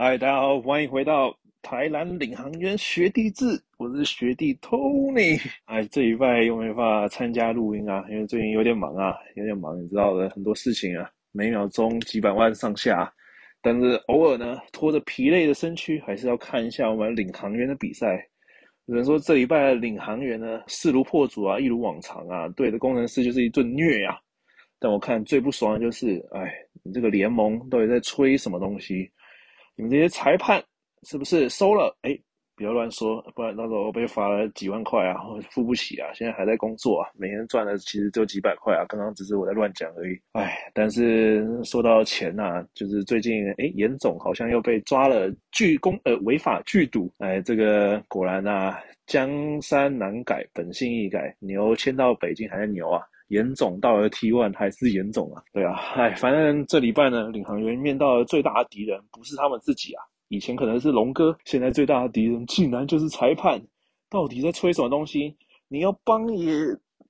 嗨，大家好，欢迎回到台南领航员学弟制，我是学弟 Tony。哎，这礼拜又没法参加录音啊？因为最近有点忙啊，有点忙，你知道的，很多事情啊，每秒钟几百万上下。但是偶尔呢，拖着疲累的身躯，还是要看一下我们领航员的比赛。只能说这礼拜的领航员呢，势如破竹啊，一如往常啊，对的工程师就是一顿虐、啊。但我看最不爽的就是，哎，你这个联盟到底在吹什么东西？你们这些裁判是不是收了？哎，不要乱说，不然到时候被罚了几万块啊，我付不起啊！现在还在工作啊，每天赚的其实就几百块啊。刚刚只是我在乱讲而已。哎，但是说到钱呐、啊，就是最近哎，严总好像又被抓了拒公呃违法拒赌。哎，这个果然啊，江山难改，本性易改。牛迁到北京还是牛啊？严总到了 T one 还是严总啊？对啊，哎，反正这礼拜呢，领航员面到的最大的敌人不是他们自己啊，以前可能是龙哥，现在最大的敌人竟然就是裁判，到底在吹什么东西？你要帮也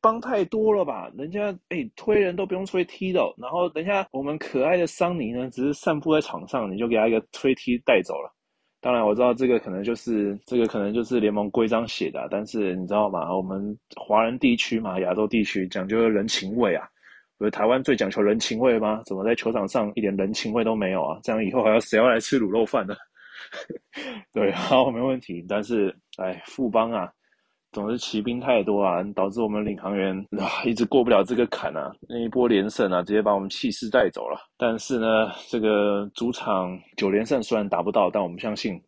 帮太多了吧？人家哎推人都不用吹踢的，然后等下我们可爱的桑尼呢，只是散步在场上，你就给他一个推踢带走了。当然我知道这个可能就是这个可能就是联盟规章写的，但是你知道吗？我们华人地区嘛，亚洲地区讲究人情味啊，不是台湾最讲求人情味吗？怎么在球场上一点人情味都没有啊？这样以后还要谁要来吃卤肉饭呢？对，好，没问题。但是哎，富邦啊。总是骑兵太多啊，导致我们领航员啊一直过不了这个坎啊。那一波连胜啊，直接把我们气势带走了。但是呢，这个主场九连胜虽然达不到，但我们相信，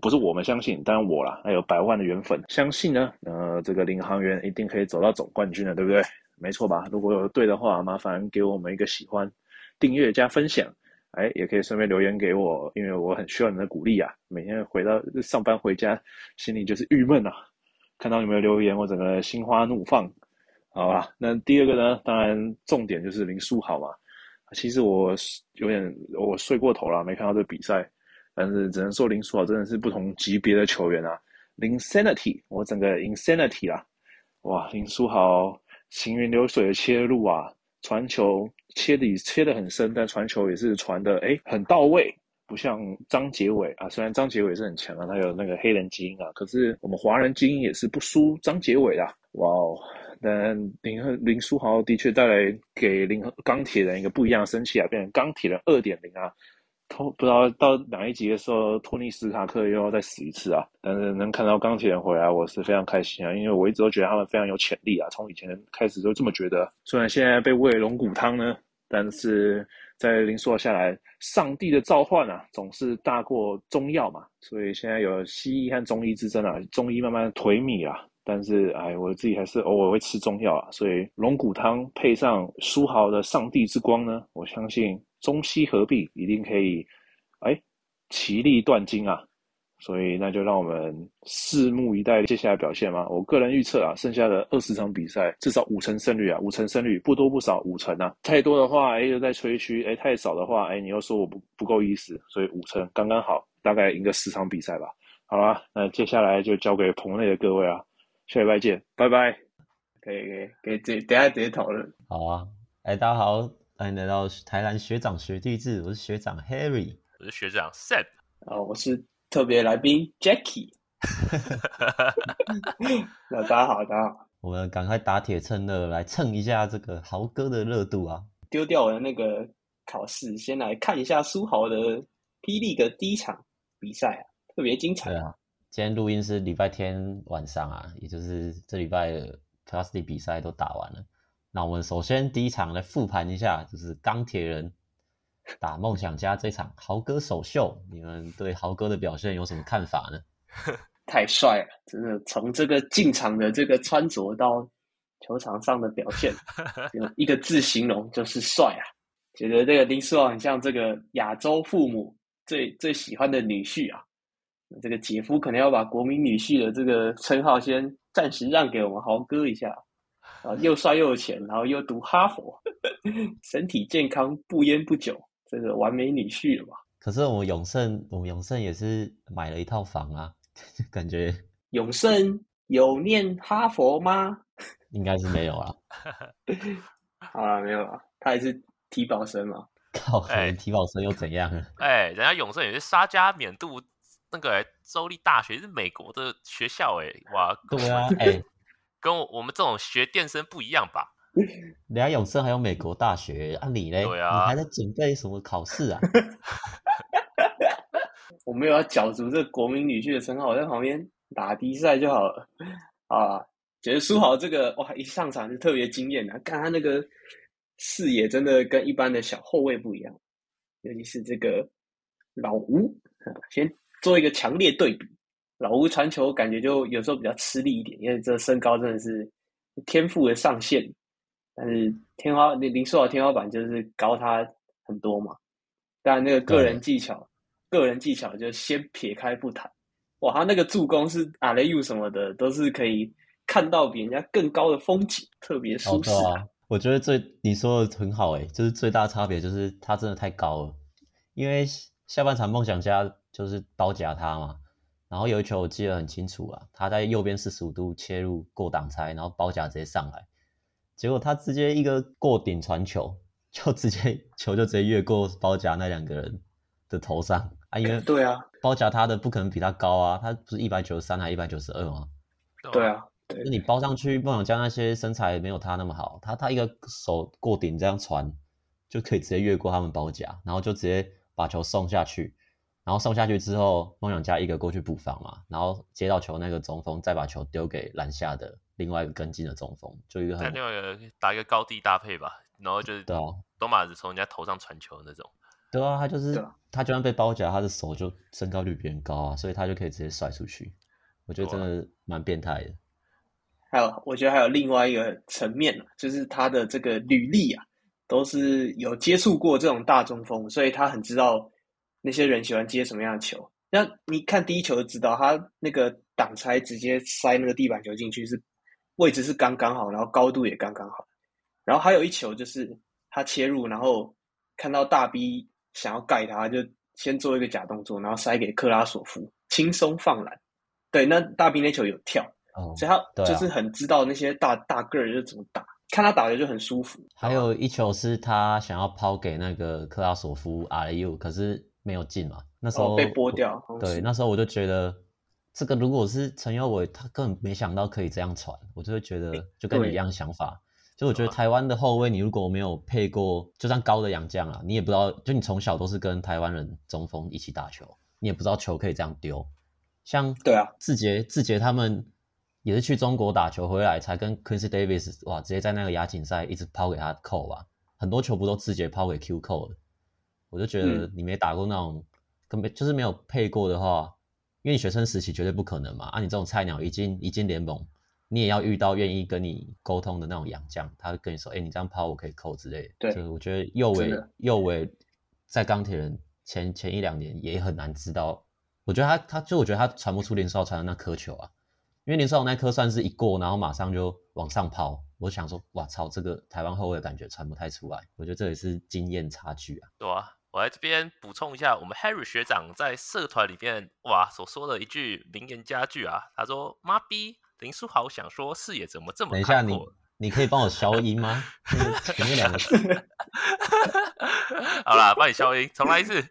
不是我们相信，当然我啦，还有百万的缘分，相信呢，呃，这个领航员一定可以走到总冠军的，对不对？没错吧？如果有对的话，麻烦给我们一个喜欢、订阅加分享，哎，也可以顺便留言给我，因为我很需要你的鼓励啊。每天回到上班回家，心里就是郁闷啊。看到你们的留言，我整个心花怒放，好吧？那第二个呢？当然重点就是林书豪嘛。其实我有点我睡过头了，没看到这个比赛，但是只能说林书豪真的是不同级别的球员啊。Insanity，我整个 insanity 啦，哇！林书豪行云流水的切入啊，传球切的切的很深，但传球也是传的诶很到位。不像张杰伟啊，虽然张杰伟是很强啊，他有那个黑人基因啊，可是我们华人基因也是不输张杰伟的。哇哦！但林林书豪的确带来给林钢铁人一个不一样的生气啊，变成钢铁人二点零啊。托不知道到哪一集的时候，托尼斯塔克又要再死一次啊。但是能看到钢铁人回来，我是非常开心啊，因为我一直都觉得他们非常有潜力啊，从以前开始就这么觉得。虽然现在被喂龙骨汤呢，但是。在林书豪下来，上帝的召唤啊，总是大过中药嘛，所以现在有西医和中医之争啊，中医慢慢颓靡啊，但是哎，我自己还是偶尔会吃中药啊，所以龙骨汤配上书豪的上帝之光呢，我相信中西合璧一定可以，哎，奇力断金啊。所以那就让我们拭目以待接下来表现嘛。我个人预测啊，剩下的二十场比赛至少五成胜率啊，五成胜率不多不少，五成啊。太多的话，哎，又在吹嘘；哎，太少的话，哎，你又说我不不够意思。所以五成刚刚好，大概赢个十场比赛吧。好啦，那接下来就交给棚内的各位啊，下礼拜见，拜拜。可以可以可以，直接等下直接讨论。好啊，哎，大家好，欢迎来到台南学长学弟制，我是学长 Harry，我是学长 Sam，啊，我是。特别来宾 Jackie，那大家好，大家好，我们赶快打铁趁热来蹭一下这个豪哥的热度啊！丢掉我的那个考试，先来看一下书豪的霹雳的第一场比赛啊，特别精彩啊！今天录音是礼拜天晚上啊，也就是这礼拜的 Class D 比赛都打完了。那我们首先第一场来复盘一下，就是钢铁人。打梦想家这场豪哥首秀，你们对豪哥的表现有什么看法呢？太帅了，真的从这个进场的这个穿着到球场上的表现，用一个字形容就是帅啊！觉得这个林书豪很像这个亚洲父母最最喜欢的女婿啊。这个姐夫可能要把国民女婿的这个称号先暂时让给我们豪哥一下啊，又帅又有钱，然后又读哈佛，身体健康，不烟不酒。这个完美女婿了吧？可是我们永胜，我们永胜也是买了一套房啊，感觉永胜有念哈佛吗？应该是没有啊。好了，没有了，他也是体保生嘛。靠，哎，体保生又怎样了？哎、欸，人家永盛也是沙加缅度那个、欸、州立大学，是美国的学校、欸，哎，哇，对啊，哎、欸，跟我们这种学电声不一样吧？人家永生还有美国大学，啊你嘞？对啊，你还在准备什么考试啊？我没有要角逐这国民女婿的称号，我在旁边打比赛就好了啊。觉得苏豪这个哇，一上场就特别惊艳啊！看他那个视野，真的跟一般的小后卫不一样，尤其是这个老吴啊，先做一个强烈对比。老吴传球感觉就有时候比较吃力一点，因为这身高真的是天赋的上限，但是天花林林书豪天花板就是高他很多嘛。但那个个人技巧，个人技巧就先撇开不谈。哇，他那个助攻是阿雷又什么的，都是可以。看到比人家更高的风景，特别舒适啊，啊！我觉得最你说的很好诶，就是最大差别就是他真的太高了。因为下半场梦想家就是包夹他嘛，然后有一球我记得很清楚啊，他在右边四十五度切入过挡拆，然后包夹直接上来，结果他直接一个过顶传球，就直接球就直接越过包夹那两个人的头上啊！因为对啊，包夹他的不可能比他高啊，他不是一百九十三还一百九十二吗？对啊。那你包上去，梦想家那些身材没有他那么好，他他一个手过顶这样传，就可以直接越过他们包夹，然后就直接把球送下去，然后送下去之后，梦想家一个过去补防嘛，然后接到球那个中锋再把球丢给篮下的另外一个跟进的中锋，就一个很另外一个打一个高低搭配吧，然后就是对啊，都马子从人家头上传球的那种，对啊，他就是、啊、他就算被包夹，他的手就身高率比人高啊，所以他就可以直接甩出去，我觉得真的蛮变态的。还有，我觉得还有另外一个层面，就是他的这个履历啊，都是有接触过这种大中锋，所以他很知道那些人喜欢接什么样的球。那你看第一球就知道，他那个挡拆直接塞那个地板球进去，是位置是刚刚好，然后高度也刚刚好。然后还有一球就是他切入，然后看到大 B 想要盖他，就先做一个假动作，然后塞给克拉索夫，轻松放篮。对，那大 B 那球有跳。哦、所以他就是很知道那些大、啊、大个儿就怎么打，看他打的就很舒服。还有一球是他想要抛给那个克拉索夫 RU，可是没有进嘛。那时候、哦、被剥掉。对，那时候我就觉得，这个如果是陈友伟，他根本没想到可以这样传，我就会觉得就跟你一样想法。就我觉得台湾的后卫，你如果没有配过，就算高的洋将啊，你也不知道，就你从小都是跟台湾人中锋一起打球，你也不知道球可以这样丢。像对啊，志杰志杰他们。也是去中国打球回来，才跟 Quincy Davis 哇，直接在那个亚锦赛一直抛给他扣啊，很多球不都志杰抛给 Q 扣的。我就觉得你没打过那种，根本、嗯、就是没有配过的话，因为你学生时期绝对不可能嘛。啊，你这种菜鸟已经已经联盟，你也要遇到愿意跟你沟通的那种洋将，他会跟你说，哎、欸，你这样抛我可以扣之类的。对，所以我觉得右伟右伟在钢铁人前前一两年也很难知道，我觉得他他就我觉得他传不出林书豪传的那颗球啊。因为林书豪那颗算是一过，然后马上就往上抛。我想说，哇操，这个台湾后卫的感觉传不太出来。我觉得这也是经验差距啊。对啊，我来这边补充一下，我们 Harry 学长在社团里面哇所说的一句名言佳句啊，他说：“妈逼，林书豪想说视野怎么这么……”等一下，你你可以帮我消音吗？前面两个字。好啦，帮你消音，重来一次。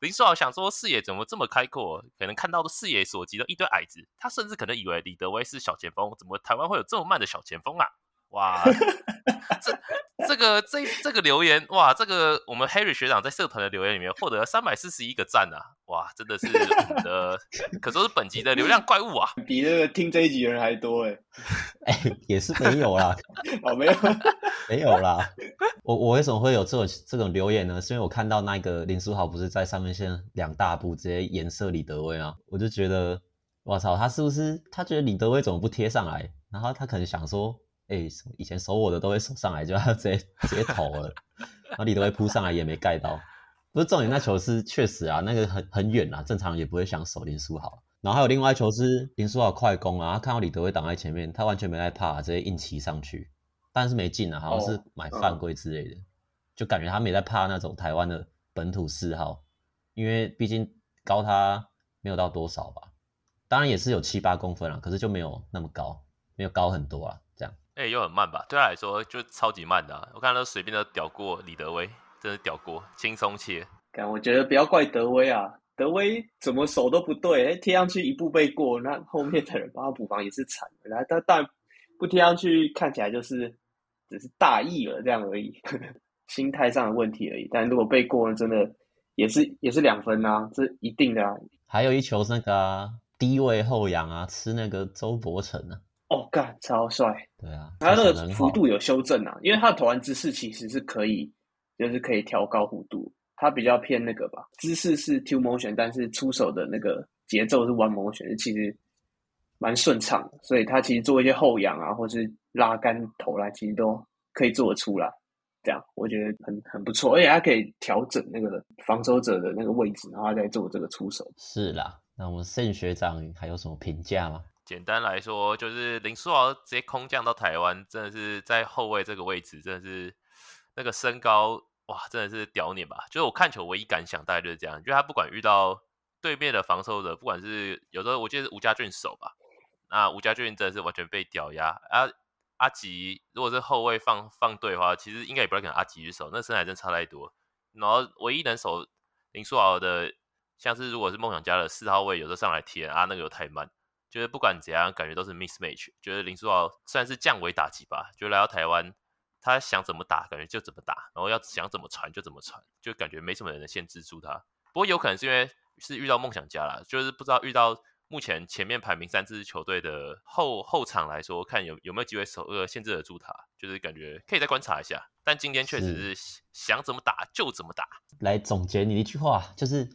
林书豪想说视野怎么这么开阔？可能看到的视野所及的一堆矮子，他甚至可能以为李德威是小前锋。怎么台湾会有这么慢的小前锋啊？哇，这这个这这个留言哇，这个我们 Harry 学长在社团的留言里面获得了三百四十一个赞啊！哇，真的是我们的可说是本集的流量怪物啊，比那个听这一集的人还多哎！哎、欸，也是没有啦，哦，没有，没有啦。我我为什么会有这种这种留言呢？是因为我看到那个林书豪不是在上面先两大步直接颜射李德威啊，我就觉得我操，他是不是他觉得李德威怎么不贴上来？然后他可能想说。哎、欸，以前守我的都会守上来，就要 直接直接投了，然后李德威扑上来也没盖到。不是重点，那球是确实啊，那个很很远啊，正常也不会想守林书豪。然后还有另外一球是林书豪快攻啊，他看到李德威挡在前面，他完全没在怕，直接硬骑上去，但是没进啊，好像是买犯规之类的，就感觉他没在怕那种台湾的本土四号，因为毕竟高他没有到多少吧，当然也是有七八公分啊，可是就没有那么高，没有高很多啊。哎、欸，又很慢吧？对他来说就超级慢的、啊。我看他随便都屌过李德威，真是屌过，轻松切。但，我觉得不要怪德威啊，德威怎么手都不对，哎，贴上去一步被过，那后面的人帮他补防也是惨的。然后他但不贴上去，看起来就是只是大意了这样而已，呵 呵心态上的问题而已。但如果被过了，真的也是也是两分啊，这一定的啊。还有一球是那个、啊、低位后仰啊，吃那个周伯成啊。哦，干，超帅！对啊，他那个幅度有修正啊，因为他的投篮姿势其实是可以，就是可以调高弧度。他比较偏那个吧，姿势是 two motion，但是出手的那个节奏是 one motion，其实蛮顺畅的。所以他其实做一些后仰啊，或是拉杆投篮，其实都可以做得出来。这样我觉得很很不错，而且他可以调整那个防守者的那个位置，然后再做这个出手。是啦，那我们盛学长还有什么评价吗？简单来说，就是林书豪直接空降到台湾，真的是在后卫这个位置，真的是那个身高哇，真的是屌你吧！就是我看球唯一感想大概就是这样，就是他不管遇到对面的防守者，不管是有时候我记得是吴家俊守吧，那吴家俊真的是完全被屌压啊！阿吉如果是后卫放放对的话，其实应该也不太可能阿吉去守，那身材真差太多。然后唯一能守林书豪的，像是如果是梦想家的四号位，有时候上来贴啊，那个又太慢。就是不管怎样，感觉都是 mismatch。觉得林书豪算是降维打击吧，就来到台湾，他想怎么打，感觉就怎么打，然后要想怎么传就怎么传，就感觉没什么人能限制住他。不过有可能是因为是遇到梦想家了，就是不知道遇到目前前面排名三支球队的后后场来说，看有有没有机会守呃限制得住他，就是感觉可以再观察一下。但今天确实是想怎么打就怎么打。来总结你的一句话，就是。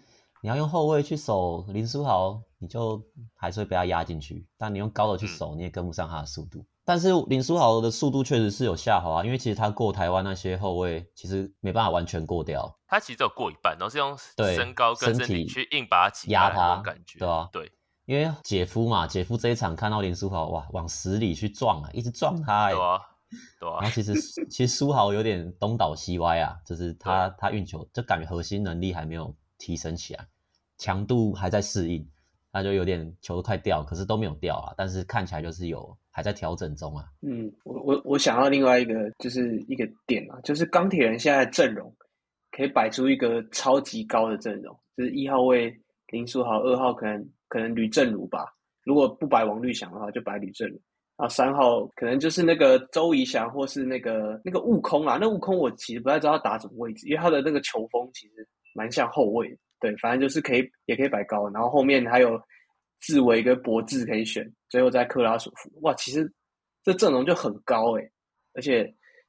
你要用后卫去守林书豪，你就还是会被他压进去。但你用高的去守，你也跟不上他的速度。嗯、但是林书豪的速度确实是有下滑啊，因为其实他过台湾那些后卫，其实没办法完全过掉。他其实只有过一半，然后是用身高跟身体去硬把他压他，感觉对、啊？对，因为姐夫嘛，姐夫这一场看到林书豪哇，往死里去撞啊，一直撞他、欸，对啊，对啊。然后其实其实书豪有点东倒西歪啊，就是他他运球就感觉核心能力还没有提升起来。强度还在适应，那就有点球都快掉，可是都没有掉啊。但是看起来就是有还在调整中啊。嗯，我我我想到另外一个就是一个点啊，就是钢铁人现在的阵容可以摆出一个超级高的阵容，就是一号位林书豪，二号可能可能吕政儒吧。如果不摆王律翔的话，就摆吕政儒。然后三号可能就是那个周怡翔，或是那个那个悟空啊。那悟空我其实不太知道他打什么位置，因为他的那个球风其实蛮像后卫。对，反正就是可以，也可以摆高，然后后面还有志伟跟博智可以选，最后再克拉索夫。哇，其实这阵容就很高诶，而且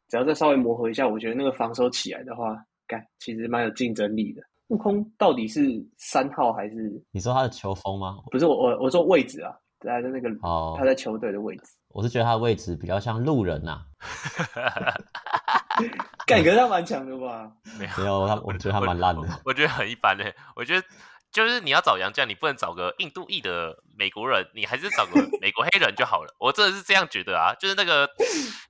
只要再稍微磨合一下，我觉得那个防守起来的话，干其实蛮有竞争力的。悟空到底是三号还是？你说他的球风吗？不是我我我说位置啊，他的那个哦，他在球队的位置。我是觉得他的位置比较像路人呐、啊。感觉他蛮强的吧？没有，没有他，我觉得他蛮烂的我。我觉得很一般嘞。我觉得就是你要找洋将，你不能找个印度裔的美国人，你还是找个美国黑人就好了。我真的是这样觉得啊。就是那个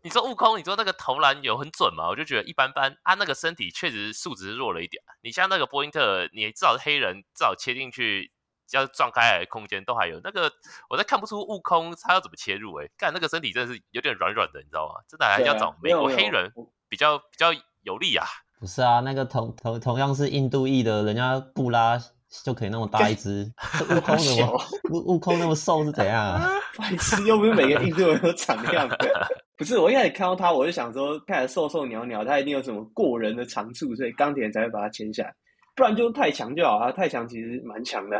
你说悟空，你说那个投篮有很准吗？我就觉得一般般。他、啊、那个身体确实素质弱了一点。你像那个波因特，你至少是黑人，至少切进去要撞开来的空间都还有。那个我在看不出悟空他要怎么切入哎、欸，干那个身体真的是有点软软的，你知道吗？真的还要找美国黑人。比较比较有利啊，不是啊，那个同同同样是印度裔的，人家布拉就可以那么大一只，悟空怎么悟悟空那么瘦是怎样啊？白痴，又不是每个印度人都长样的。不是，我一开始看到他，我就想说，看起来瘦瘦鸟鸟，他一定有什么过人的长处，所以钢铁人才会把他签下来，不然就太强就好啊。太强其实蛮强的，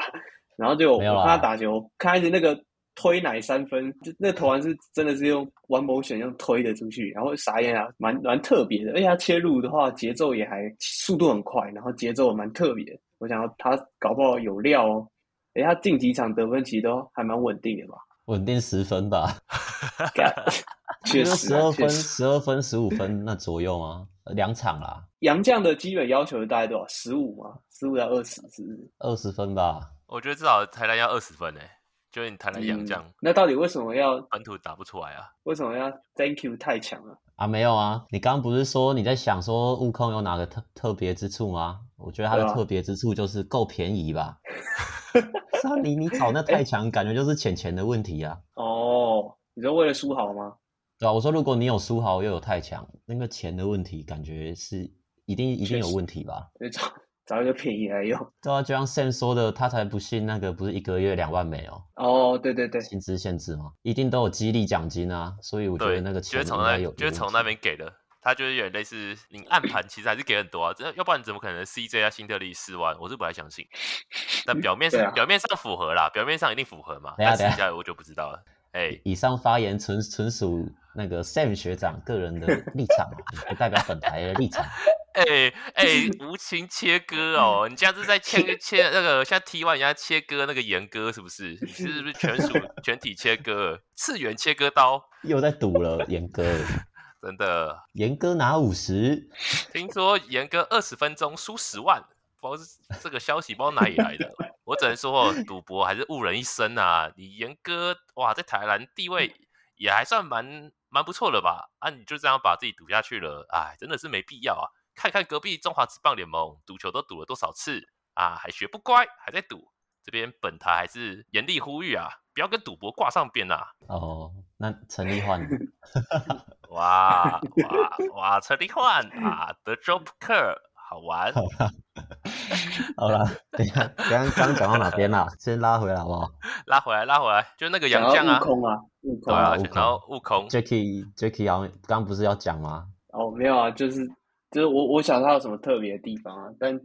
然后就我看他打球，看一直那个。推奶三分，那投篮是真的是用 one motion 用推的出去，然后傻眼啊，蛮蛮特别的。而且他切入的话，节奏也还速度很快，然后节奏蛮特别。我想要他搞不好有料哦。哎，他近几场得分其实都还蛮稳定的吧？稳定十分吧？确实，十二分、十二分、十五分那左右吗？两场啦。杨将的基本要求大概多少？十五吗？十五到二十，是不是？二十分吧？我觉得至少台篮要二十分诶。就是你谈了洋将，那到底为什么要本土打不出来啊？为什么要 Thank you 太强了啊？没有啊，你刚刚不是说你在想说悟空有哪个特特别之处吗？我觉得他的特别之处就是够便宜吧。是啊，你你炒那太强，感觉就是钱钱的问题啊。哦，你说为了书豪吗？对啊，我说如果你有书豪又有太强，那个钱的问题感觉是一定一定有问题吧？就找找一个便宜来用。对啊，就像 Sam 说的，他才不信那个不是一个月两万美哦。哦，对对对，薪资限制嘛，一定都有激励奖金啊，所以我觉得那个钱就是从那就是从那边给的。他就是有点类似，你暗盘其实还是给很多啊，这要不然怎么可能 CJ 啊新特利四万？我是不太相信。但表面上、啊、表面上符合啦，表面上一定符合嘛。等下等下，我就不知道了。哎，以上发言纯纯属那个 Sam 学长个人的立场，不代表本台的立场。哎哎，无情切割哦，你这样子在切切那个像 T One 人家切割那个严哥是不是？你是不是全属 全体切割？次元切割刀又在赌了严哥。真的，严哥拿五十，听说严哥二十分钟输十万，不知道是这个消息不知道哪里来的。我只能说，赌博还是误人一生啊！你严哥哇，在台南地位也还算蛮蛮不错的吧？啊，你就这样把自己赌下去了，哎，真的是没必要啊！看看隔壁中华职棒联盟，赌球都赌了多少次啊，还学不乖，还在赌。这边本台还是严厉呼吁啊，不要跟赌博挂上边呐、啊。哦，那陈立焕。哇哇哇！陈立焕啊，德州扑克好玩。好了，好啦，等下刚刚讲到哪边啦？先拉回来好不好？拉回来，拉回来，就那个杨将啊，悟空啊，悟空啊，然后悟空。Jacky，Jacky，刚刚不是要讲吗？哦，没有啊，就是就是我我想他有什么特别的地方啊？但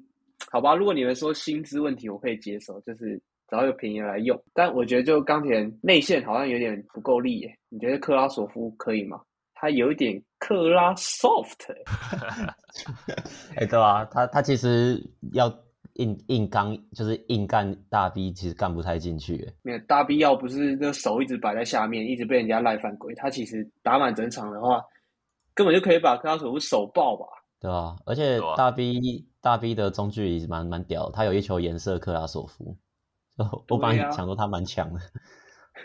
好吧，如果你们说薪资问题，我可以接受，就是找一个便宜来用。但我觉得就钢铁内线好像有点不够力耶，你觉得克拉索夫可以吗？他有一点克拉 soft，哎、欸，对啊，他他其实要硬硬刚，就是硬干大 B，其实干不太进去。没有大 B 要不是那手一直摆在下面，一直被人家赖犯规，他其实打满整场的话，根本就可以把克拉索夫手爆吧？对啊，而且大 B 大 B 的中距离蛮蛮屌，他有一球颜色克拉索夫，我本来想说他蛮强的。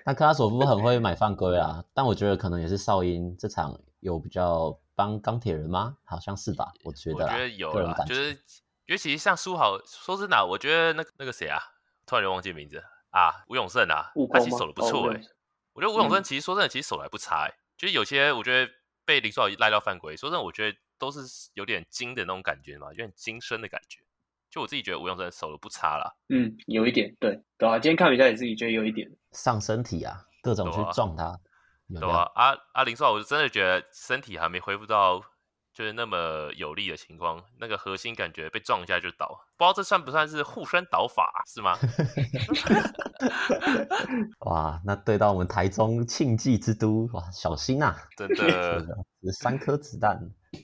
那克拉索夫很会买犯规啊，但我觉得可能也是少音这场有比较帮钢铁人吗？好像是吧，我觉得。我觉得有啦，就是尤其像书豪，说真的，我觉得那个那个谁啊，突然就忘记名字啊，吴永胜啊，他其实守的不错哎、欸。我觉得吴永胜其实说真的，其实守的还不差哎、欸。就是有些我觉得被林书豪赖到犯规，说真的，我觉得都是有点精的那种感觉嘛，有点精深的感觉。就我自己觉得吴永生守的不差啦，嗯，有一点，对，对啊，今天看比赛也自己觉得有一点上身体啊，各种去撞他，对吧、啊？阿阿、啊啊、林书豪，我真的觉得身体还没恢复到就是那么有力的情况，那个核心感觉被撞一下就倒，不知道这算不算是护身倒法是吗？哇，那对到我们台中庆记之都，哇，小心呐、啊 真的，是三颗子弹。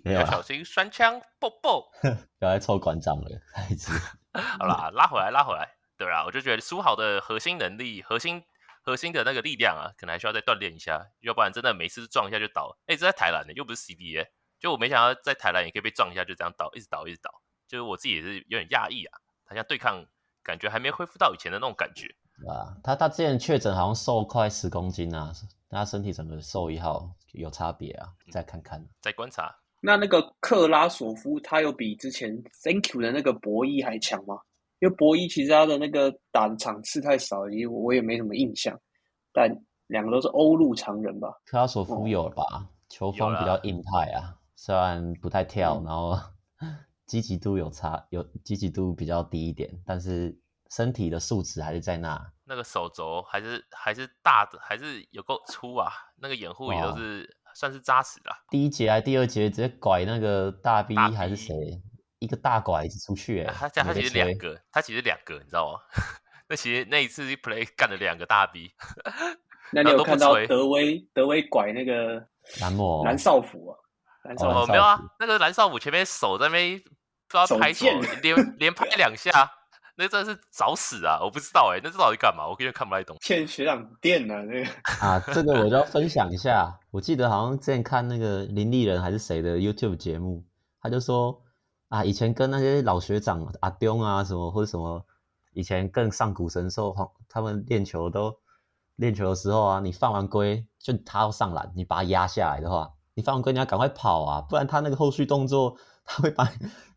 没有要小心双枪爆爆！不要再臭馆长了，孩子。好啦，拉回来，拉回来。对啊，我就觉得苏豪的核心能力、核心核心的那个力量啊，可能还需要再锻炼一下，要不然真的每次撞一下就倒。哎，这在台南的，又不是 CBA，就我没想到在台南也可以被撞一下就这样倒，一直倒，一直倒。就是我自己也是有点讶异啊，好像对抗感觉还没恢复到以前的那种感觉。啊，他他之前确诊好像瘦快十公斤啊，他身体整个瘦一号有差别啊，再看看，再观察。那那个克拉索夫，他有比之前 Thank you 的那个博伊还强吗？因为博伊其实他的那个打的场次太少，因为我也没什么印象。但两个都是欧陆常人吧？克拉索夫有吧？哦、球风比较硬派啊，虽然不太跳，嗯、然后积极度有差，有积极度比较低一点，但是身体的素质还是在那。那个手肘还是还是大的，还是有够粗啊！那个掩护也都是。算是扎实的。第一节还是第二节直接拐那个大 B 还是谁？一个大拐子出去，哎，他他其实两个，他其实两个，你知道吗？那其实那一次 play 干了两个大 B。那 你有看到德威德威拐那个蓝莫蓝少辅啊？蓝少辅没有啊？那个蓝少武前面手在那边不知道拍手，连连拍两下。那真的是找死啊！我不知道哎、欸，那这到底干嘛？我根本看不太懂。欠学长电啊，那个 啊，这个我就要分享一下。我记得好像之前看那个林立人还是谁的 YouTube 节目，他就说啊，以前跟那些老学长阿东啊什么或者什么，以前更上古神兽，他们练球都练球的时候啊，你犯完规就他要上篮，你把他压下来的话，你犯完规你要赶快跑啊，不然他那个后续动作 他会把。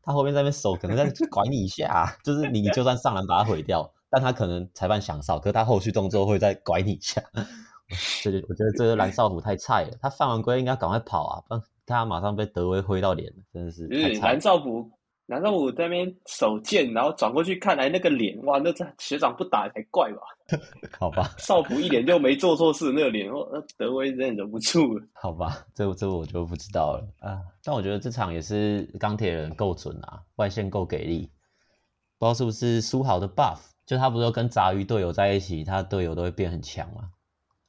他后面在那边手可能在 拐你一下，啊，就是你就算上篮把他毁掉，但他可能裁判想哨，可是他后续动作会再拐你一下。这就我觉得这个蓝少辅太菜了，他犯完规应该赶快跑啊，不然他马上被德威挥到脸，真的是是蓝少普，蓝少普在那边手贱，然后转过去看来那个脸，哇，那这学长不打才怪吧？好吧，少普一脸就没做错事，那个脸，哦，那德威真的忍不住了。好吧，这这我就不知道了啊。但我觉得这场也是钢铁人够准啊，外线够给力，不知道是不是苏豪的 buff，就他不是说跟杂鱼队友在一起，他队友都会变很强吗？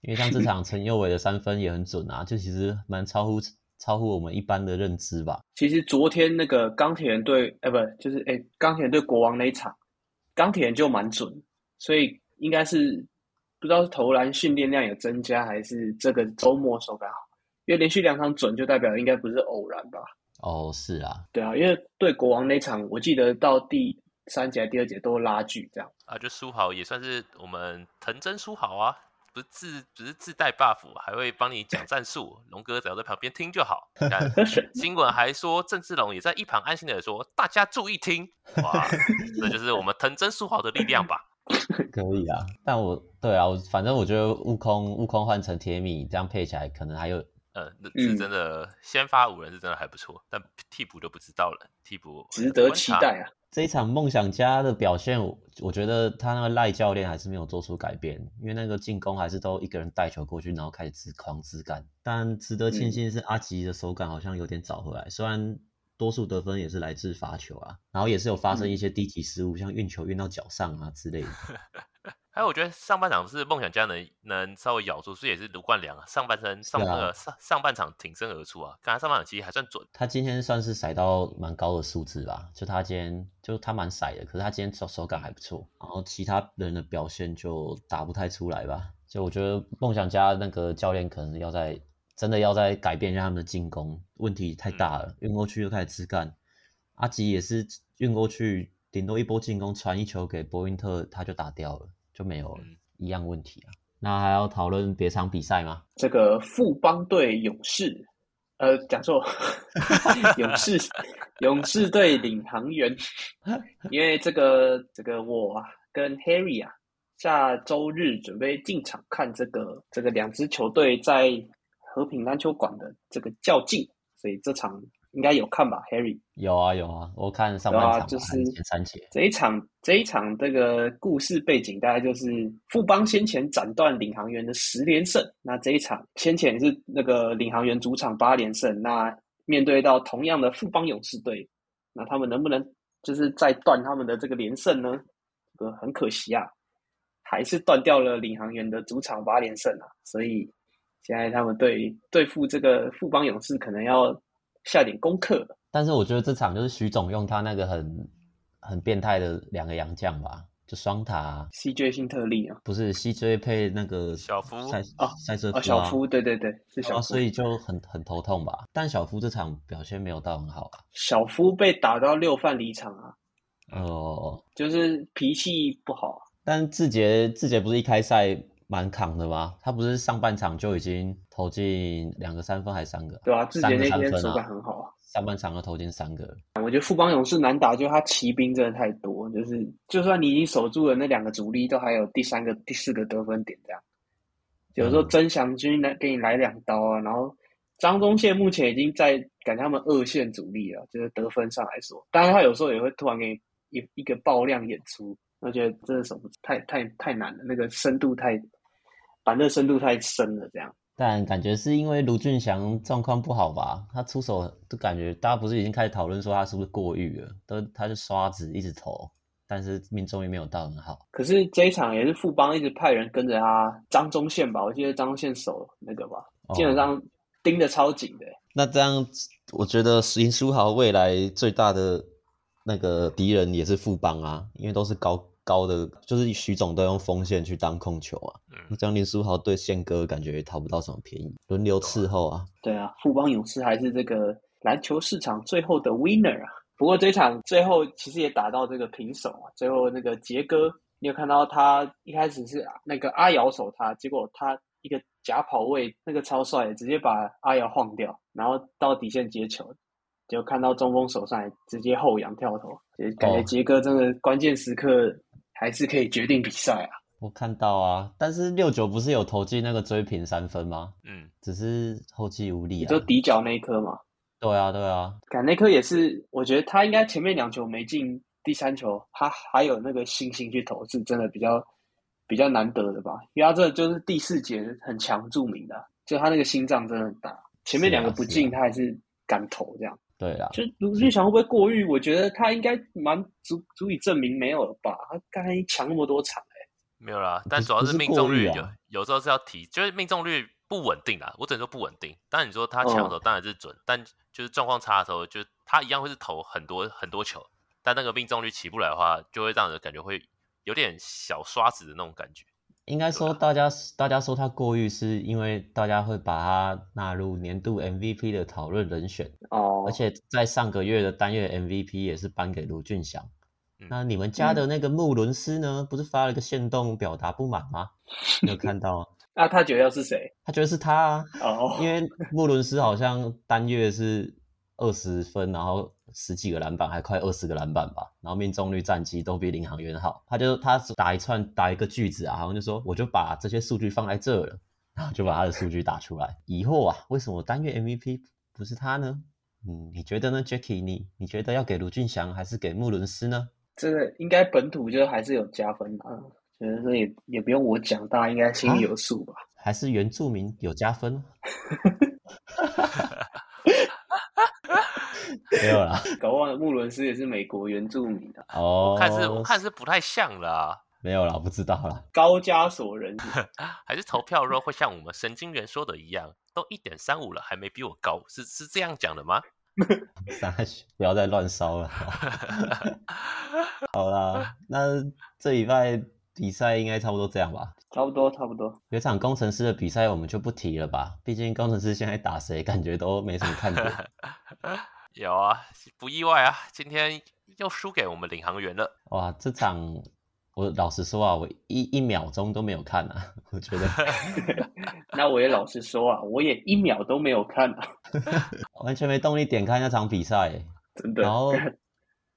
因为像这场陈佑伟的三分也很准啊，就其实蛮超乎超乎我们一般的认知吧。其实昨天那个钢铁人对，哎，不，就是哎，钢铁人对国王那一场，钢铁人就蛮准，所以应该是不知道是投篮训练量有增加，还是这个周末手感好。因为连续两场准，就代表应该不是偶然吧？哦，是啊，对啊，因为对国王那场，我记得到第三节、第二节都拉锯这样啊，就书豪也算是我们藤真书豪啊。不是自不是自带 buff，还会帮你讲战术。龙哥只要在旁边听就好。看新闻还说郑志龙也在一旁安心的说：“大家注意听，哇，这就是我们藤真树豪的力量吧？”可以啊，但我对啊，我反正我觉得悟空悟空换成铁米这样配起来，可能还有呃，是真的先发五人是真的还不错，但替补就不知道了。替补值得期待啊。这一场梦想家的表现，我觉得他那个赖教练还是没有做出改变，因为那个进攻还是都一个人带球过去，然后开始自狂自干。但值得庆幸是阿吉的手感好像有点找回来，嗯、虽然多数得分也是来自罚球啊，然后也是有发生一些低级失误，嗯、像运球运到脚上啊之类的。还有，我觉得上半场是梦想家能能稍微咬住，所以也是卢冠良啊，上半身上那个上上半场挺身而出啊，刚才上半场其实还算准。他今天算是甩到蛮高的数字吧，就他今天就他蛮甩的，可是他今天手手感还不错，然后其他人的表现就打不太出来吧。就我觉得梦想家那个教练可能要在真的要在改变一下他们的进攻，问题太大了，运过去又开始自干。阿吉也是运过去，顶多一波进攻传一球给博云特，他就打掉了。就没有一样问题啊？那还要讨论别场比赛吗？这个富邦队勇士，呃，讲错，勇士勇士队领航员，因为这个这个我啊跟 Harry 啊，下周日准备进场看这个这个两支球队在和平篮球馆的这个较劲，所以这场。应该有看吧，Harry？有啊有啊，我看上半场、啊、就是前三节这一场这一场这个故事背景大概就是富邦先前斩断领航员的十连胜，那这一场先前是那个领航员主场八连胜，那面对到同样的富邦勇士队，那他们能不能就是再断他们的这个连胜呢？这个很可惜啊，还是断掉了领航员的主场八连胜啊，所以现在他们对对付这个富邦勇士可能要。下点功课，但是我觉得这场就是徐总用他那个很很变态的两个洋将吧，就双塔 CJ 辛特利啊，不是 CJ 配那个小夫赛啊赛车夫、啊哦、小夫对对对是小夫，所以就很很头痛吧。但小夫这场表现没有到很好啊，小夫被打到六犯离场啊，哦，就是脾气不好。但志杰志杰不是一开赛蛮扛的吗？他不是上半场就已经投进两个三分还是三个？对啊，之前那天手感很好啊。上半场就投进三个。我觉得富邦勇士难打，就他骑兵真的太多，就是就算你已经守住了那两个主力，都还有第三个、第四个得分点这样。有时候曾祥军来给你来两刀啊，然后张宗宪目前已经在赶他们二线主力了，就是得分上来说，当然他有时候也会突然给你一一个爆量演出，我觉得真的守不，太太太难了，那个深度太。反正深度太深了，这样。但感觉是因为卢俊祥状况不好吧？他出手都感觉大家不是已经开始讨论说他是不是过誉了？都他是刷子一直投，但是命中率没有到很好。可是这一场也是富邦一直派人跟着他张忠宪吧？我记得张忠宪守那个吧，基本上盯得超紧的。那这样，我觉得林书豪未来最大的那个敌人也是富邦啊，因为都是高。高的就是徐总都用锋线去当控球啊，嗯，这样林书豪对宪哥感觉也讨不到什么便宜，轮流伺候啊。对啊，富邦勇士还是这个篮球市场最后的 winner 啊。不过这场最后其实也打到这个平手啊，最后那个杰哥，你有看到他一开始是那个阿瑶守他，结果他一个假跑位，那个超帅，直接把阿瑶晃掉，然后到底线接球。就看到中锋手上直接后仰跳投，就感觉杰哥真的关键时刻还是可以决定比赛啊！我看到啊，但是六九不是有投进那个追平三分吗？嗯，只是后继无力啊。就底角那一颗嘛。对啊，对啊。感那颗也是，我觉得他应该前面两球没进，第三球他还有那个信心去投，是真的比较比较难得的吧？因为他这就是第四节很强著名的，就他那个心脏真的很大。前面两个不进，他还是敢投这样。对啊，就卢俊祥会不会过誉？我觉得他应该蛮足足以证明没有了吧？他刚才抢那么多场，欸，没有啦。但主要是命中率有，啊、有时候是要提，就是命中率不稳定啦。我只能说不稳定。当然你说他强的时候当然是准，嗯、但就是状况差的时候，就他一样会是投很多很多球，但那个命中率起不来的话，就会让人感觉会有点小刷子的那种感觉。应该说，大家大家说他过誉，是因为大家会把他纳入年度 MVP 的讨论人选哦。而且在上个月的单月 MVP 也是颁给卢俊祥。那你们家的那个穆伦斯呢？嗯、不是发了一个限动表达不满吗？没有看到？那他觉得是谁？他觉得是他啊。哦。因为穆伦斯好像单月是二十分，然后。十几个篮板，还快二十个篮板吧，然后命中率战绩都比领航员好。他就他打一串打一个句子啊，好像就说我就把这些数据放在这了，然后就把他的数据打出来。以后啊，为什么单月 MVP 不是他呢？嗯，你觉得呢，Jacky？你你觉得要给卢俊祥还是给穆伦斯呢？这个应该本土就还是有加分的啊，觉得说也也不用我讲，大家应该心里有数吧？还是原住民有加分？没有啦，搞忘了穆伦斯也是美国原住民的哦。我看是，我看是不太像啦。没有啦，不知道啦。高加索人 还是投票的时候会像我们神经元说的一样，都一点三五了，还没比我高，是是这样讲的吗？不要再乱烧了。好啦，那这礼拜比赛应该差不多这样吧？差不多，差不多。有场工程师的比赛我们就不提了吧，毕竟工程师现在打谁，感觉都没什么看点。有啊，不意外啊，今天又输给我们领航员了。哇，这场我老实说啊，我一一秒钟都没有看啊，我觉得。那我也老实说啊，我也一秒都没有看啊，完全没动力点开那场比赛，真的。然后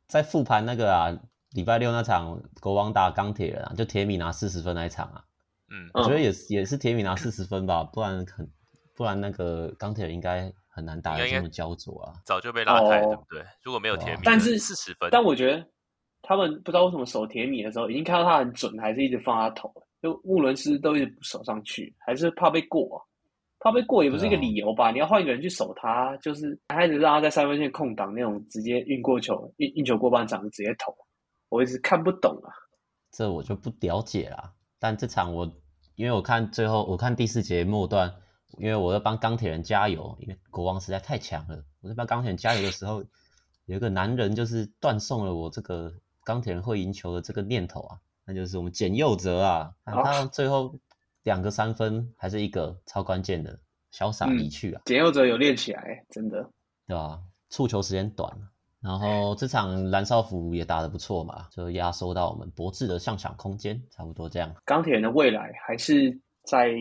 在复盘那个啊，礼拜六那场国王打钢铁人啊，就铁米拿四十分那一场啊，嗯，我觉得也是也是铁米拿四十分吧，不然很不然那个钢铁人应该。很难打得这么焦灼啊！早就被拉开，对不对？如果没有铁米，但是四十分。但我觉得他们不知道为什么守铁米的时候，已经看到他很准，还是一直放他投。就穆伦斯都一直不守上去，还是怕被过啊？怕被过也不是一个理由吧？你要换一个人去守他，就是还是让他在三分线空档那种直接运过球，运运球过半场直接投。我一直看不懂啊，这我就不了解了。但这场我因为我看最后，我看第四节末段。因为我要帮钢铁人加油，因为国王实在太强了。我在帮钢铁人加油的时候，有一个男人就是断送了我这个钢铁人会赢球的这个念头啊，那就是我们简佑哲啊，啊他最后两个三分还是一个超关键的，潇洒离去啊。简佑哲有练起来，真的，对吧？触球时间短，然后这场蓝少辅也打得不错嘛，就压缩到我们博智的上场空间，差不多这样。钢铁人的未来还是在。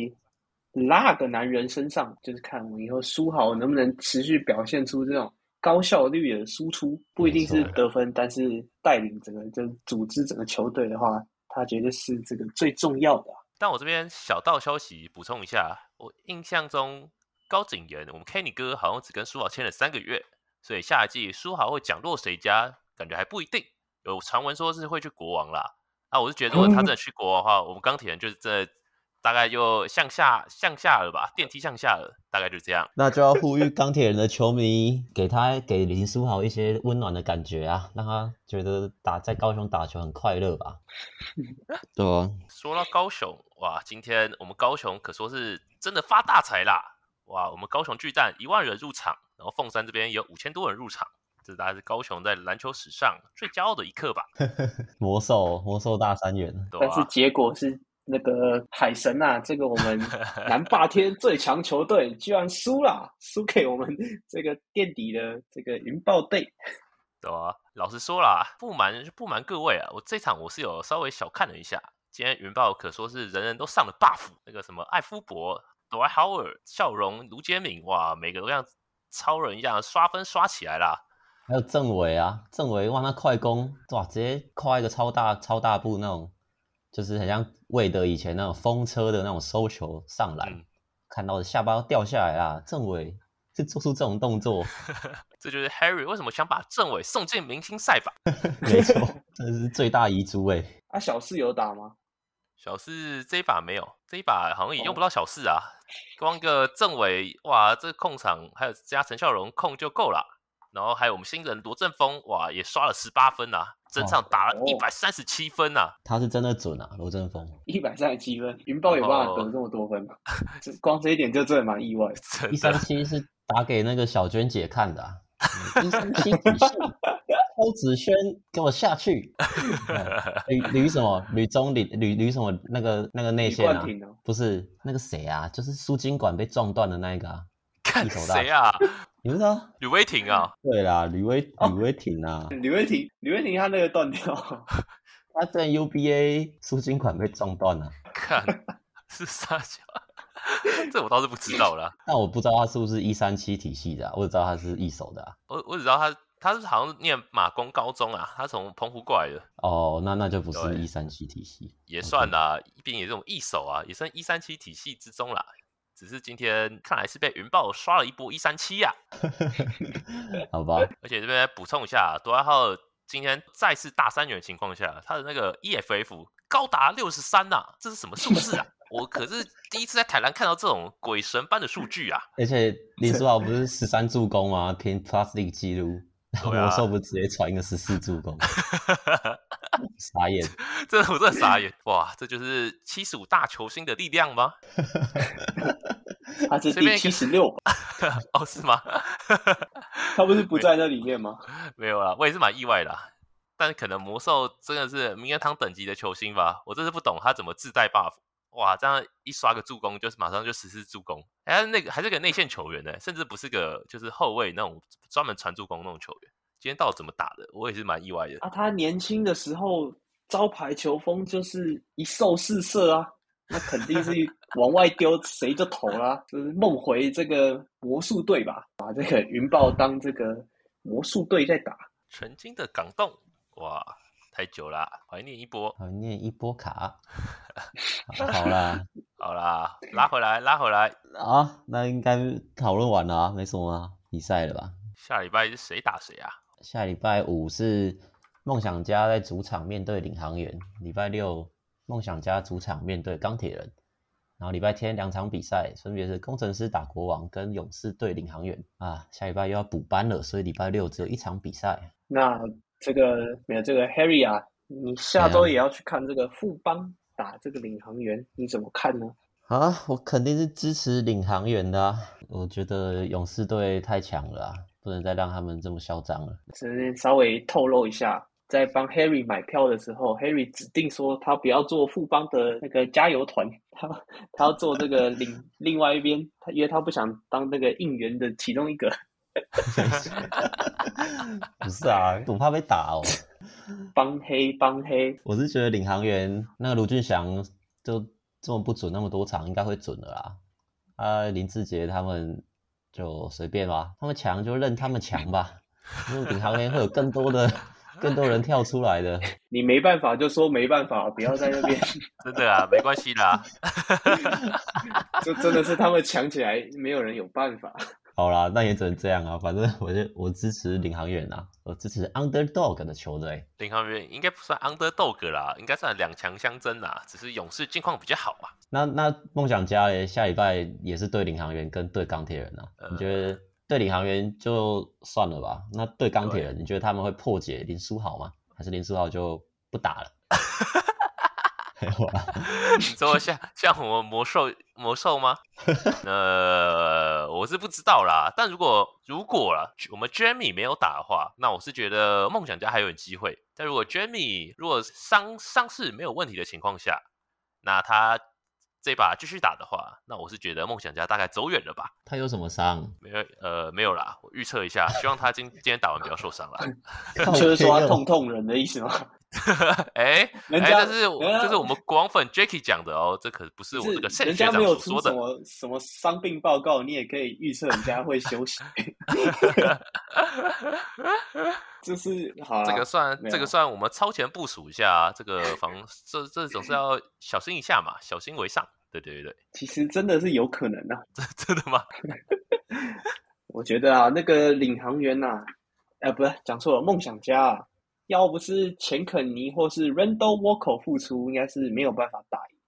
那个男人身上，就是看我以后书豪能不能持续表现出这种高效率的输出，不一定是得分，但是带领整个就组织整个球队的话，他绝对是这个最重要的。但我这边小道消息补充一下，我印象中高景言，我们 Kenny 哥好像只跟书豪签了三个月，所以下一季书豪会讲落谁家，感觉还不一定。有传闻说是会去国王啦，啊，我是觉得如果他真的去国王的话，嗯、我们钢铁人就是在。大概就向下向下了吧，电梯向下了，大概就这样。那就要呼吁 钢铁人的球迷，给他给林书豪一些温暖的感觉啊，让他觉得打在高雄打球很快乐吧。对啊，说到高雄，哇，今天我们高雄可说是真的发大财啦！哇，我们高雄巨蛋一万人入场，然后凤山这边有五千多人入场，这大概是高雄在篮球史上最骄傲的一刻吧。魔兽魔兽大三元，但是结果是。那个海神啊，这个我们 南霸天最强球队居然输了，输给我们这个垫底的这个云豹队。对啊，老实说啦，不瞒不瞒各位啊，我这场我是有稍微小看了一下。今天云豹可说是人人都上了 buff，那个什么艾夫伯、朵爱豪尔、笑容、卢杰敏，哇，每个都像超人一样刷分刷起来啦。还有郑伟啊，郑伟哇，那快攻哇，直接跨一个超大超大步那种。就是很像魏德以前那种风车的那种收球上篮，嗯、看到的下巴要掉下来啊！政委 是做出这种动作？这就是 Harry 为什么想把政委送进明星赛 吧？没错，这是最大遗珠哎。啊，小四有打吗？小四这一把没有，这一把好像也用不到小四啊。光个政委哇，这控场还有加陈孝荣控就够了。然后还有我们新人罗振峰，哇，也刷了十八分啊，整场打了一百三十七分啊，他是真的准啊，罗振峰。一百三十七分，云豹有办法得这么多分？吗？光这一点就真的蛮意外。一三七是打给那个小娟姐看的，啊，一三七底线，欧子轩给我下去，吕吕什么？吕中吕吕吕什么？那个那个内线啊，不是那个谁啊，就是输精管被撞断的那一个啊，看谁啊？你不知道吕威霆啊？对啦，吕威吕威霆啊，吕威霆 吕威霆他那个断掉，他在 UBA 输精管被撞断了。看是啥球？这我倒是不知道啦。但我不知道他是不是一三七体系的，啊，我只知道他是一手的，啊。我我只知道他他是好像念马工高中啊，他从澎湖过来的。哦，那那就不是一三七体系，也算啦，毕竟也是这种一手啊，也算一三七体系之中啦。只是今天看来是被云豹刷了一波一三七呀，好吧。而且这边补充一下，夺爱浩今天再次大三元的情况下，他的那个 EFF 高达六十三呐，这是什么数字啊？我可是第一次在台篮看到这种鬼神般的数据啊！而且林书豪不是十三助攻吗？凭 Plus League 记录，魔兽不直接传一个十四助攻？傻眼，这我真的傻眼哇！这就是七十五大球星的力量吗？他是第七十六哦，是吗？他不是不在那里面吗？没有啦，我也是蛮意外的。但是可能魔兽真的是名人堂等级的球星吧？我真是不懂他怎么自带 buff。哇，这样一刷个助攻，就是马上就实施助攻。哎，那个还是个内线球员呢，甚至不是个就是后卫那种专门传助攻那种球员。今天到底怎么打的？我也是蛮意外的。啊，他年轻的时候招牌球风就是一兽四射啊，那肯定是 往外丢谁就投啦。就是梦回这个魔术队吧，把这个云豹当这个魔术队在打。曾经的港动，哇，太久了，怀念一波，怀念一波卡。好啦，好啦，拉回来，拉回来啊，那应该讨论完了啊，没什么比赛了吧？下礼拜是谁打谁啊？下礼拜五是梦想家在主场面对领航员，礼拜六梦想家主场面对钢铁人，然后礼拜天两场比赛分别是工程师打国王跟勇士对领航员啊。下礼拜又要补班了，所以礼拜六只有一场比赛。那这个没有这个 Harry 啊，你下周也要去看这个富邦打这个领航员，你怎么看呢？啊，我肯定是支持领航员的啊，我觉得勇士队太强了啊。不能再让他们这么嚣张了。只是稍微透露一下，在帮 Harry 买票的时候，Harry 指定说他不要做富邦的那个加油团，他他要做这个领另外一边，他因为他不想当那个应援的其中一个。不是啊，我怕被打哦。帮黑帮黑，我是觉得领航员那个卢俊祥就这么不准，那么多场应该会准的啦。啊，林志杰他们。就随便吧，他们强就任他们强吧。因为领航员会有更多的、更多人跳出来的。你没办法就说没办法，不要在那边。真的啊，没关系啦。就真的是他们强起来，没有人有办法。好啦，那也只能这样啊。反正我就我支持领航员啊，我支持 underdog 的球队。领航员应该不算 underdog 啦，应该算两强相争啦。只是勇士近况比较好啊。那那梦想家诶，下礼拜也是对领航员跟对钢铁人啊。呃、你觉得对领航员就算了吧？那对钢铁人，你觉得他们会破解林书豪吗？还是林书豪就不打了？没有啊，你说像像我们魔兽魔兽吗？呃，我是不知道啦。但如果如果啦，我们 Jamie 没有打的话，那我是觉得梦想家还有点机会。但如果 Jamie 如果伤伤势没有问题的情况下，那他。这把继续打的话，那我是觉得梦想家大概走远了吧？他有什么伤？没有，呃，没有啦。我预测一下，希望他今今天打完不要受伤了。就是说他痛痛人的意思吗？哎哎，这是这是我们广粉 Jacky 讲的哦，这可不是我这个人家没有出。什么什么伤病报告，你也可以预测人家会休息。这是好，这个算这个算我们超前部署一下，这个防这这总是要小心一下嘛，小心为上。对对对，其实真的是有可能啊，真的吗？我觉得啊，那个领航员呐、啊，哎、呃，不是讲错了，梦想家啊，要不是钱肯尼或是 Randall Walker 复出，应该是没有办法打赢。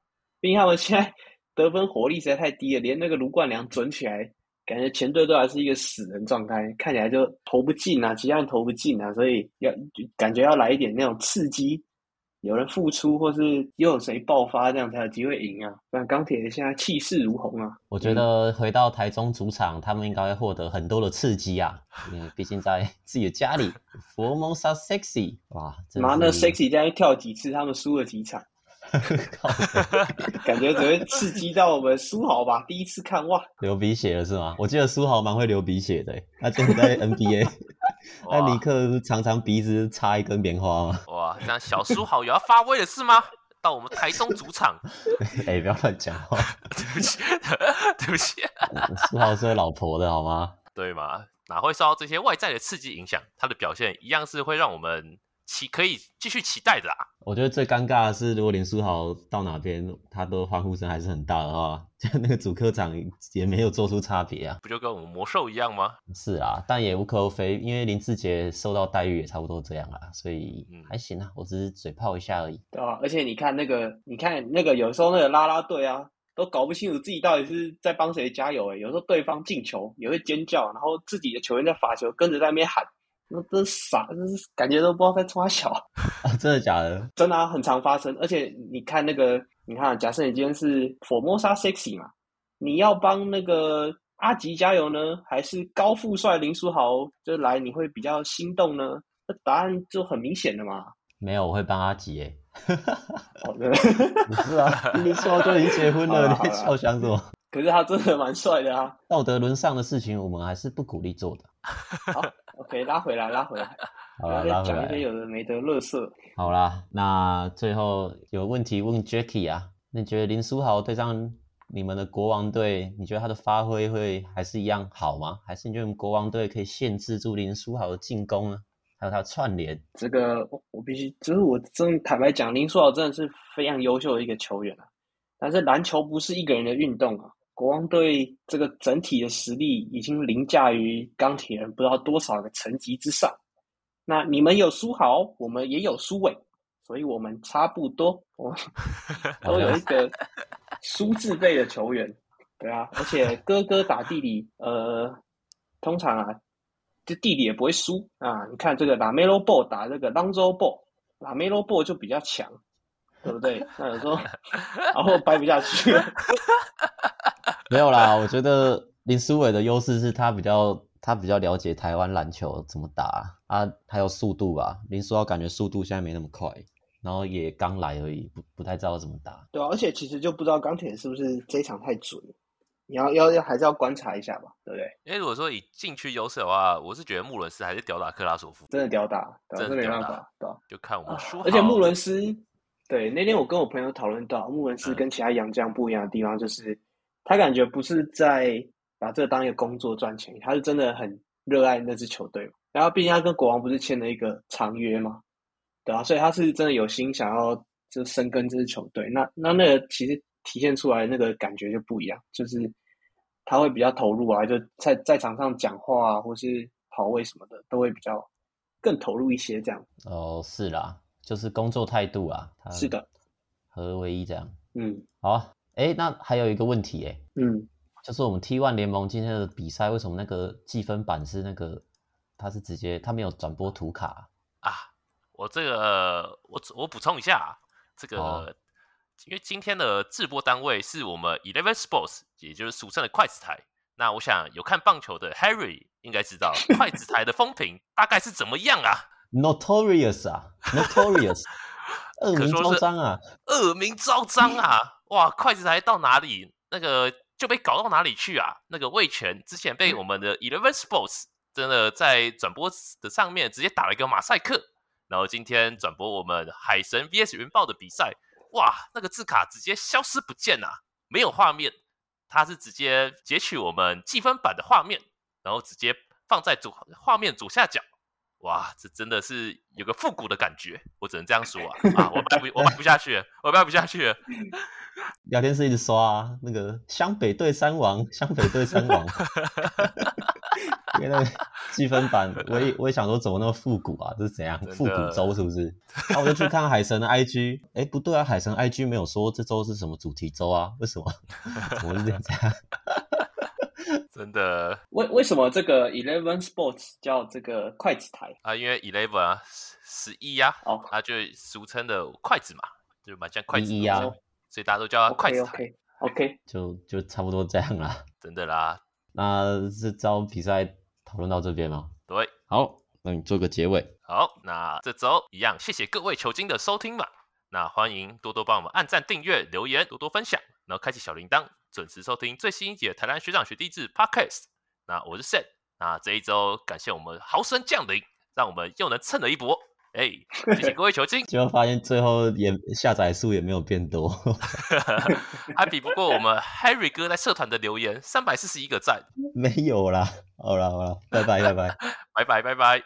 毕竟他们现在得分火力实在太低了，连那个卢冠良准起来，感觉前队都还是一个死人状态，看起来就投不进啊，其他人投不进啊，所以要感觉要来一点那种刺激。有人复出，或是又有谁爆发，这样才有机会赢啊！不然钢铁现在气势如虹啊！我觉得回到台中主场，他们应该会获得很多的刺激啊！嗯毕竟在 自己的家里，Formosa Sexy，哇，妈那 Sexy 这样跳几次，他们输了几场。感觉只会刺激到我们书豪吧？第一次看哇，流鼻血了是吗？我记得书豪蛮会流鼻血的，他真的在 NBA，那尼克常常鼻子插一根棉花吗？哇，这样小苏豪有要发威了是吗？到我们台中主场，哎、欸，不要乱讲话，对不起，对不起，书豪是有老婆的好吗？对嘛？哪会受到这些外在的刺激影响？他的表现一样是会让我们。期可以继续期待的啊！我觉得最尴尬的是，如果林书豪到哪边，他的欢呼声还是很大的话，就那个主客场也没有做出差别啊，不就跟我们魔兽一样吗？是啊，但也无可厚非，因为林志杰受到待遇也差不多这样啊，所以还行啊，我只是嘴炮一下而已。对啊，而且你看那个，你看那个，有时候那个拉拉队啊，都搞不清楚自己到底是在帮谁加油诶、欸、有时候对方进球也会尖叫，然后自己的球员在罚球跟着在那边喊。那真傻，就是感觉都不知道在抓小啊！真的假的？真的啊，很常发生。而且你看那个，你看，假设你今天是 Formosa Sexy 嘛，你要帮那个阿吉加油呢，还是高富帅林书豪就来？你会比较心动呢？那答案就很明显的嘛。没有，我会帮阿吉诶。好的，不是啊，林书豪都已经结婚了，你笑想什么？可是他真的蛮帅的啊。道德沦丧的事情，我们还是不鼓励做的。好。OK，拉回来，拉回来。好啦，拉回来。讲一些有的没的乐色。好啦，那最后有问题问 Jacky 啊，你觉得林书豪对上你们的国王队，你觉得他的发挥会还是一样好吗？还是你觉得国王队可以限制住林书豪的进攻呢？还有他串联？这个我必须，就是我真坦白讲，林书豪真的是非常优秀的一个球员啊。但是篮球不是一个人的运动啊。国王队这个整体的实力已经凌驾于钢铁人不知道多少个层级之上。那你们有输豪，我们也有输伟，所以我们差不多，我们都有一个输字辈的球员。对啊，而且哥哥打弟弟，呃，通常啊，这弟弟也不会输啊。你看这个 LaMelo Ball 打这个 Lonzo Ball，LaMelo Ball 就比较强，对不对？那有时候然后掰不下去了。没有啦，我觉得林书伟的优势是他比较他比较了解台湾篮球怎么打啊，还有速度吧。林书豪感觉速度现在没那么快，然后也刚来而已，不不太知道怎么打。对啊，而且其实就不知道钢铁是不是这一场太准，你要要要还是要观察一下吧，对不对？因为如果说以禁区优势的话，我是觉得穆伦斯还是吊打克拉索夫，真的吊打，真的没办法，对，就看我们输。而且穆伦斯，对，那天我跟我朋友讨论到，穆伦斯跟其他洋将不一样的地方就是。他感觉不是在把这个当一个工作赚钱，他是真的很热爱那支球队。然后，毕竟他跟国王不是签了一个长约嘛，对啊，所以他是真的有心想要就深耕这支球队。那那那个其实体现出来那个感觉就不一样，就是他会比较投入啊，就在在场上讲话啊，或是跑位什么的，都会比较更投入一些这样。哦，是啦，就是工作态度啊，是的，合二为一这样。嗯，好啊。哎，那还有一个问题，哎，嗯，就是我们 T1 联盟今天的比赛，为什么那个计分板是那个，它是直接，它没有转播图卡啊？我这个，我我补充一下，这个，哦、因为今天的制播单位是我们 Eleven Sports，也就是俗称的筷子台。那我想有看棒球的 Harry 应该知道，筷子台的风评大概是怎么样啊？Notorious 啊，Notorious，恶名昭彰啊，恶名昭彰啊。哇！筷子台到哪里，那个就被搞到哪里去啊？那个魏全之前被我们的 Eleven Sports 真的在转播的上面直接打了一个马赛克，然后今天转播我们海神 VS 云豹的比赛，哇！那个字卡直接消失不见啊，没有画面，它是直接截取我们计分板的画面，然后直接放在主画面左下角。哇，这真的是有个复古的感觉，我只能这样说啊！啊，我掰不，我掰不下去了，我掰不下去了。聊天室一直刷啊，那个湘北对三王，湘北对三王。因为那个积分版，我也我也想说怎么那么复古啊？这是怎样复古周是不是？然后我就去看海神的 IG，哎，不对啊，海神 IG 没有说这周是什么主题周啊？为什么？怎么是这样？真的？为为什么这个 Eleven Sports 叫这个筷子台啊？因为 Eleven 啊，十一呀，哦，它就俗称的筷子嘛，就蛮像筷子一样，所以大家都叫它筷子台。OK，, okay, okay. 就就差不多这样啦。真的啦。那这周比赛讨论到这边吗？对，好，那你做个结尾。好，那这周一样，谢谢各位球精的收听嘛。那欢迎多多帮我们按赞、订阅、留言，多多分享，然后开启小铃铛。准时收听最新一集的台南学长学弟制 Podcast。那我是 Sam。那这一周感谢我们豪神降临，让我们又能蹭了一波。哎，谢谢各位球精。结果发现最后也下载数也没有变多，还比不过我们 Harry 哥在社团的留言三百四十一个赞。没有啦，好啦好啦，拜拜拜拜，拜拜拜拜。